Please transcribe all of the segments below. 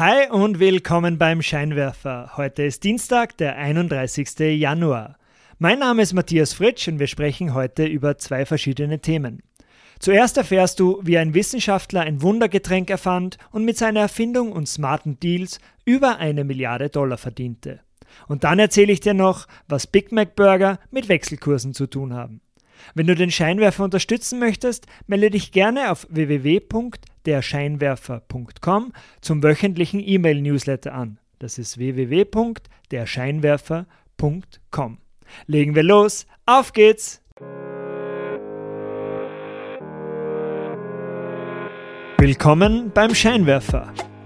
Hi und willkommen beim Scheinwerfer. Heute ist Dienstag, der 31. Januar. Mein Name ist Matthias Fritsch und wir sprechen heute über zwei verschiedene Themen. Zuerst erfährst du, wie ein Wissenschaftler ein Wundergetränk erfand und mit seiner Erfindung und smarten Deals über eine Milliarde Dollar verdiente. Und dann erzähle ich dir noch, was Big Mac Burger mit Wechselkursen zu tun haben. Wenn du den Scheinwerfer unterstützen möchtest, melde dich gerne auf www.derscheinwerfer.com zum wöchentlichen E-Mail-Newsletter an. Das ist www.derscheinwerfer.com. Legen wir los, auf geht's! Willkommen beim Scheinwerfer.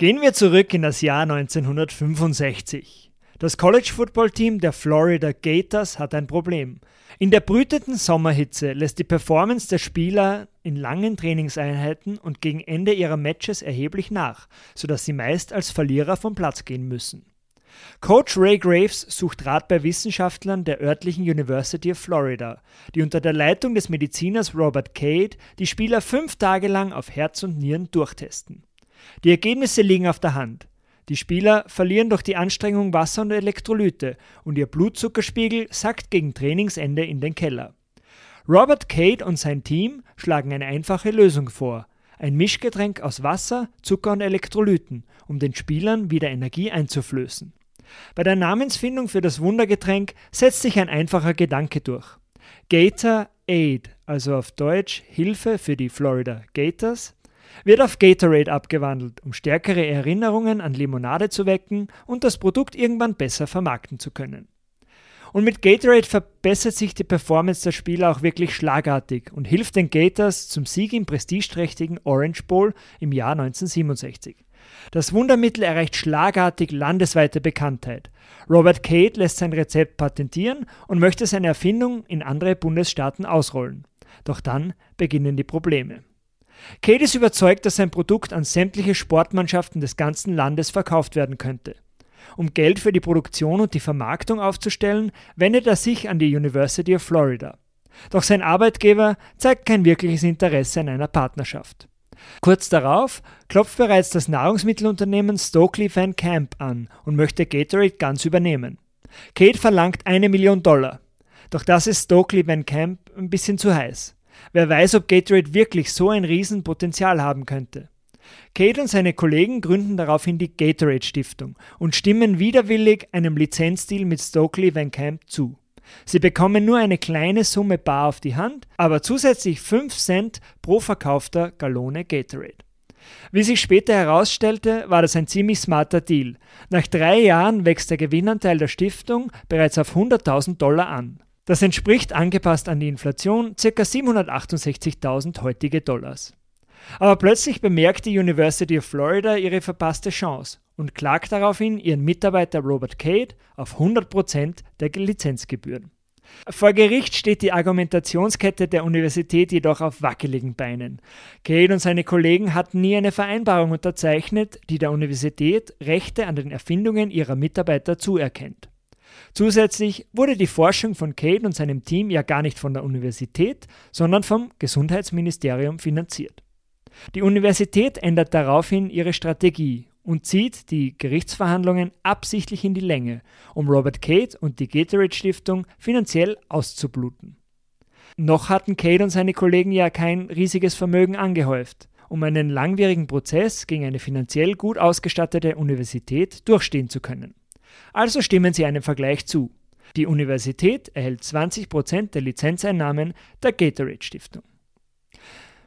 Gehen wir zurück in das Jahr 1965. Das College Football Team der Florida Gators hat ein Problem. In der brütenden Sommerhitze lässt die Performance der Spieler in langen Trainingseinheiten und gegen Ende ihrer Matches erheblich nach, sodass sie meist als Verlierer vom Platz gehen müssen. Coach Ray Graves sucht Rat bei Wissenschaftlern der örtlichen University of Florida, die unter der Leitung des Mediziners Robert Cade die Spieler fünf Tage lang auf Herz und Nieren durchtesten. Die Ergebnisse liegen auf der Hand. Die Spieler verlieren durch die Anstrengung Wasser und Elektrolyte und ihr Blutzuckerspiegel sackt gegen Trainingsende in den Keller. Robert Cade und sein Team schlagen eine einfache Lösung vor. Ein Mischgetränk aus Wasser, Zucker und Elektrolyten, um den Spielern wieder Energie einzuflößen. Bei der Namensfindung für das Wundergetränk setzt sich ein einfacher Gedanke durch. Gator Aid, also auf Deutsch Hilfe für die Florida Gators, wird auf Gatorade abgewandelt, um stärkere Erinnerungen an Limonade zu wecken und das Produkt irgendwann besser vermarkten zu können. Und mit Gatorade verbessert sich die Performance der Spieler auch wirklich schlagartig und hilft den Gators zum Sieg im prestigeträchtigen Orange Bowl im Jahr 1967. Das Wundermittel erreicht schlagartig landesweite Bekanntheit. Robert Cade lässt sein Rezept patentieren und möchte seine Erfindung in andere Bundesstaaten ausrollen. Doch dann beginnen die Probleme. Cade ist überzeugt, dass sein Produkt an sämtliche Sportmannschaften des ganzen Landes verkauft werden könnte. Um Geld für die Produktion und die Vermarktung aufzustellen, wendet er sich an die University of Florida. Doch sein Arbeitgeber zeigt kein wirkliches Interesse an einer Partnerschaft. Kurz darauf klopft bereits das Nahrungsmittelunternehmen Stokely Van Camp an und möchte Gatorade ganz übernehmen. Kate verlangt eine Million Dollar. Doch das ist Stokely Van Camp ein bisschen zu heiß. Wer weiß, ob Gatorade wirklich so ein Riesenpotenzial haben könnte. Kate und seine Kollegen gründen daraufhin die Gatorade Stiftung und stimmen widerwillig einem Lizenzdeal mit Stokely Van Camp zu. Sie bekommen nur eine kleine Summe bar auf die Hand, aber zusätzlich 5 Cent pro verkaufter Gallone Gatorade. Wie sich später herausstellte, war das ein ziemlich smarter Deal. Nach drei Jahren wächst der Gewinnanteil der Stiftung bereits auf 100.000 Dollar an. Das entspricht angepasst an die Inflation ca. 768.000 heutige Dollars. Aber plötzlich bemerkt die University of Florida ihre verpasste Chance und klagt daraufhin ihren Mitarbeiter Robert Cade auf 100% der Lizenzgebühren. Vor Gericht steht die Argumentationskette der Universität jedoch auf wackeligen Beinen. Cade und seine Kollegen hatten nie eine Vereinbarung unterzeichnet, die der Universität Rechte an den Erfindungen ihrer Mitarbeiter zuerkennt. Zusätzlich wurde die Forschung von Cade und seinem Team ja gar nicht von der Universität, sondern vom Gesundheitsministerium finanziert. Die Universität ändert daraufhin ihre Strategie und zieht die Gerichtsverhandlungen absichtlich in die Länge, um Robert Cade und die Gatorade Stiftung finanziell auszubluten. Noch hatten Cade und seine Kollegen ja kein riesiges Vermögen angehäuft, um einen langwierigen Prozess gegen eine finanziell gut ausgestattete Universität durchstehen zu können. Also stimmen sie einem Vergleich zu. Die Universität erhält 20% der Lizenzeinnahmen der Gatorade Stiftung.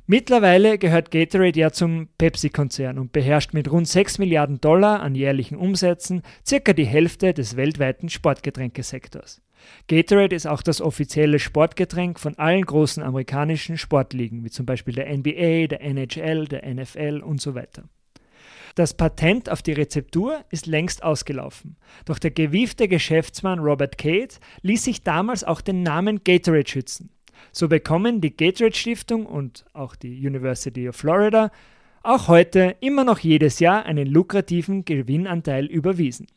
Mittlerweile gehört Gatorade ja zum Pepsi-Konzern und beherrscht mit rund 6 Milliarden Dollar an jährlichen Umsätzen circa die Hälfte des weltweiten Sportgetränkesektors. Gatorade ist auch das offizielle Sportgetränk von allen großen amerikanischen Sportligen, wie zum Beispiel der NBA, der NHL, der NFL und so weiter. Das Patent auf die Rezeptur ist längst ausgelaufen. Doch der gewiefte Geschäftsmann Robert Cade ließ sich damals auch den Namen Gatorade schützen. So bekommen die Gatorade Stiftung und auch die University of Florida auch heute immer noch jedes Jahr einen lukrativen Gewinnanteil überwiesen.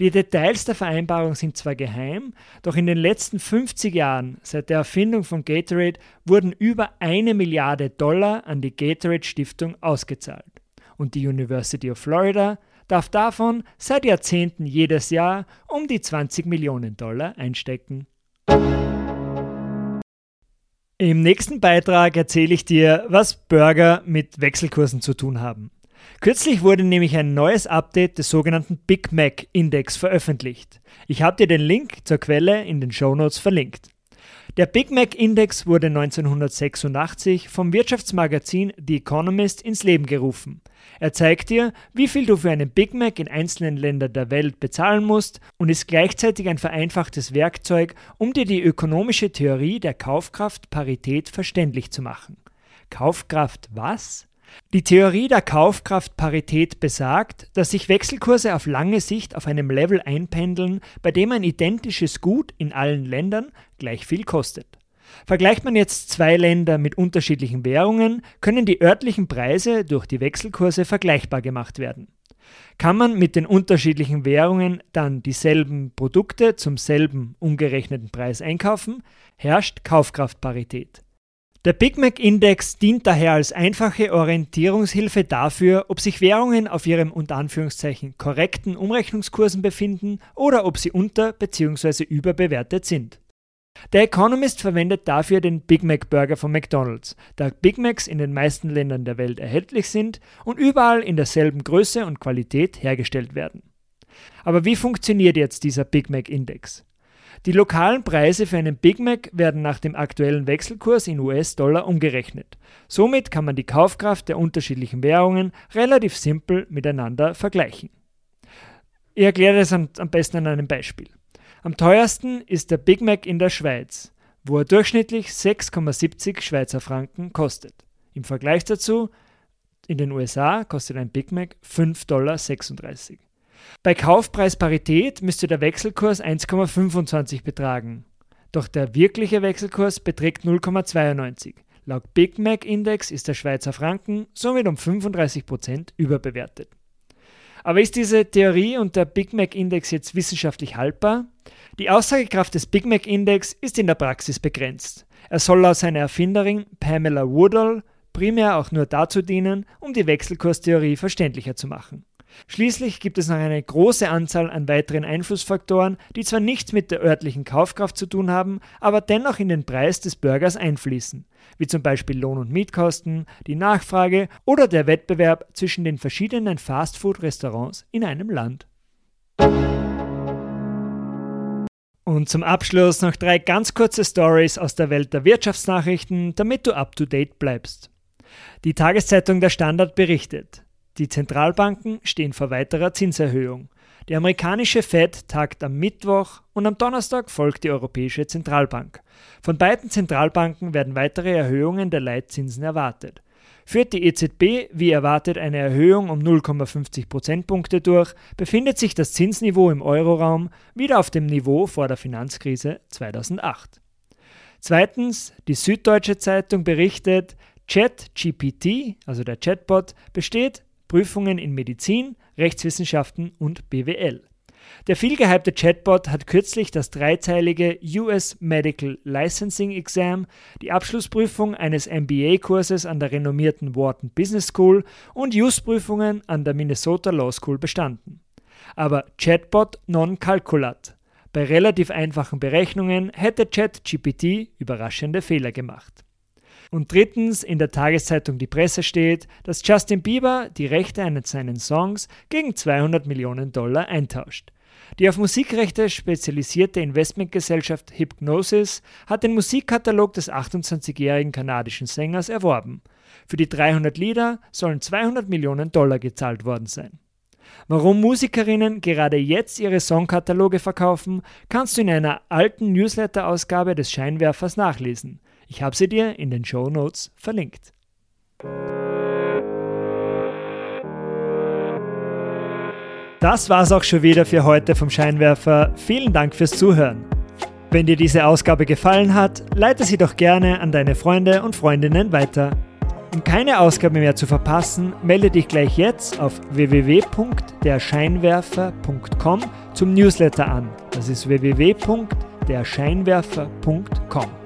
Die Details der Vereinbarung sind zwar geheim, doch in den letzten 50 Jahren seit der Erfindung von Gatorade wurden über eine Milliarde Dollar an die Gatorade Stiftung ausgezahlt. Und die University of Florida darf davon seit Jahrzehnten jedes Jahr um die 20 Millionen Dollar einstecken. Im nächsten Beitrag erzähle ich dir, was Burger mit Wechselkursen zu tun haben. Kürzlich wurde nämlich ein neues Update des sogenannten Big Mac Index veröffentlicht. Ich habe dir den Link zur Quelle in den Show Notes verlinkt. Der Big Mac Index wurde 1986 vom Wirtschaftsmagazin The Economist ins Leben gerufen. Er zeigt dir, wie viel du für einen Big Mac in einzelnen Ländern der Welt bezahlen musst und ist gleichzeitig ein vereinfachtes Werkzeug, um dir die ökonomische Theorie der Kaufkraftparität verständlich zu machen. Kaufkraft was? Die Theorie der Kaufkraftparität besagt, dass sich Wechselkurse auf lange Sicht auf einem Level einpendeln, bei dem ein identisches Gut in allen Ländern gleich viel kostet. Vergleicht man jetzt zwei Länder mit unterschiedlichen Währungen, können die örtlichen Preise durch die Wechselkurse vergleichbar gemacht werden. Kann man mit den unterschiedlichen Währungen dann dieselben Produkte zum selben umgerechneten Preis einkaufen, herrscht Kaufkraftparität. Der Big Mac Index dient daher als einfache Orientierungshilfe dafür, ob sich Währungen auf ihrem unter Anführungszeichen korrekten Umrechnungskursen befinden oder ob sie unter- bzw. überbewertet sind. Der Economist verwendet dafür den Big Mac Burger von McDonald's, da Big Macs in den meisten Ländern der Welt erhältlich sind und überall in derselben Größe und Qualität hergestellt werden. Aber wie funktioniert jetzt dieser Big Mac Index? Die lokalen Preise für einen Big Mac werden nach dem aktuellen Wechselkurs in US-Dollar umgerechnet. Somit kann man die Kaufkraft der unterschiedlichen Währungen relativ simpel miteinander vergleichen. Ich erkläre das am, besten an einem Beispiel. Am teuersten ist der Big Mac in der Schweiz, wo er durchschnittlich 6,70 Schweizer Franken kostet. Im Vergleich dazu, in den USA kostet ein Big Mac 5,36 Dollar. Bei Kaufpreisparität müsste der Wechselkurs 1,25 betragen. Doch der wirkliche Wechselkurs beträgt 0,92. Laut Big Mac Index ist der Schweizer Franken somit um 35% überbewertet. Aber ist diese Theorie und der Big Mac Index jetzt wissenschaftlich haltbar? Die Aussagekraft des Big Mac Index ist in der Praxis begrenzt. Er soll laut seiner Erfinderin Pamela Woodall primär auch nur dazu dienen, um die Wechselkurstheorie verständlicher zu machen. Schließlich gibt es noch eine große Anzahl an weiteren Einflussfaktoren, die zwar nichts mit der örtlichen Kaufkraft zu tun haben, aber dennoch in den Preis des Burgers einfließen, wie zum Beispiel Lohn- und Mietkosten, die Nachfrage oder der Wettbewerb zwischen den verschiedenen Fastfood-Restaurants in einem Land. Und zum Abschluss noch drei ganz kurze Stories aus der Welt der Wirtschaftsnachrichten, damit du up-to-date bleibst. Die Tageszeitung Der Standard berichtet, die Zentralbanken stehen vor weiterer Zinserhöhung. Die amerikanische Fed tagt am Mittwoch und am Donnerstag folgt die Europäische Zentralbank. Von beiden Zentralbanken werden weitere Erhöhungen der Leitzinsen erwartet. Führt die EZB wie erwartet eine Erhöhung um 0,50 Prozentpunkte durch, befindet sich das Zinsniveau im Euroraum wieder auf dem Niveau vor der Finanzkrise 2008. Zweitens, die Süddeutsche Zeitung berichtet, ChatGPT, also der Chatbot, besteht Prüfungen in Medizin, Rechtswissenschaften und BWL. Der vielgehypte Chatbot hat kürzlich das dreiteilige US Medical Licensing Exam, die Abschlussprüfung eines MBA-Kurses an der renommierten Wharton Business School und Use-Prüfungen an der Minnesota Law School bestanden. Aber Chatbot non calculat. Bei relativ einfachen Berechnungen hätte ChatGPT überraschende Fehler gemacht. Und drittens in der Tageszeitung Die Presse steht, dass Justin Bieber die Rechte an seinen Songs gegen 200 Millionen Dollar eintauscht. Die auf Musikrechte spezialisierte Investmentgesellschaft Hypnosis hat den Musikkatalog des 28-jährigen kanadischen Sängers erworben. Für die 300 Lieder sollen 200 Millionen Dollar gezahlt worden sein. Warum Musikerinnen gerade jetzt ihre Songkataloge verkaufen, kannst du in einer alten Newsletter-Ausgabe des Scheinwerfers nachlesen. Ich habe sie dir in den Show Notes verlinkt. Das war's auch schon wieder für heute vom Scheinwerfer. Vielen Dank fürs Zuhören. Wenn dir diese Ausgabe gefallen hat, leite sie doch gerne an deine Freunde und Freundinnen weiter. Um keine Ausgabe mehr zu verpassen, melde dich gleich jetzt auf www.derscheinwerfer.com zum Newsletter an. Das ist www.derscheinwerfer.com.